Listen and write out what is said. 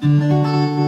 Música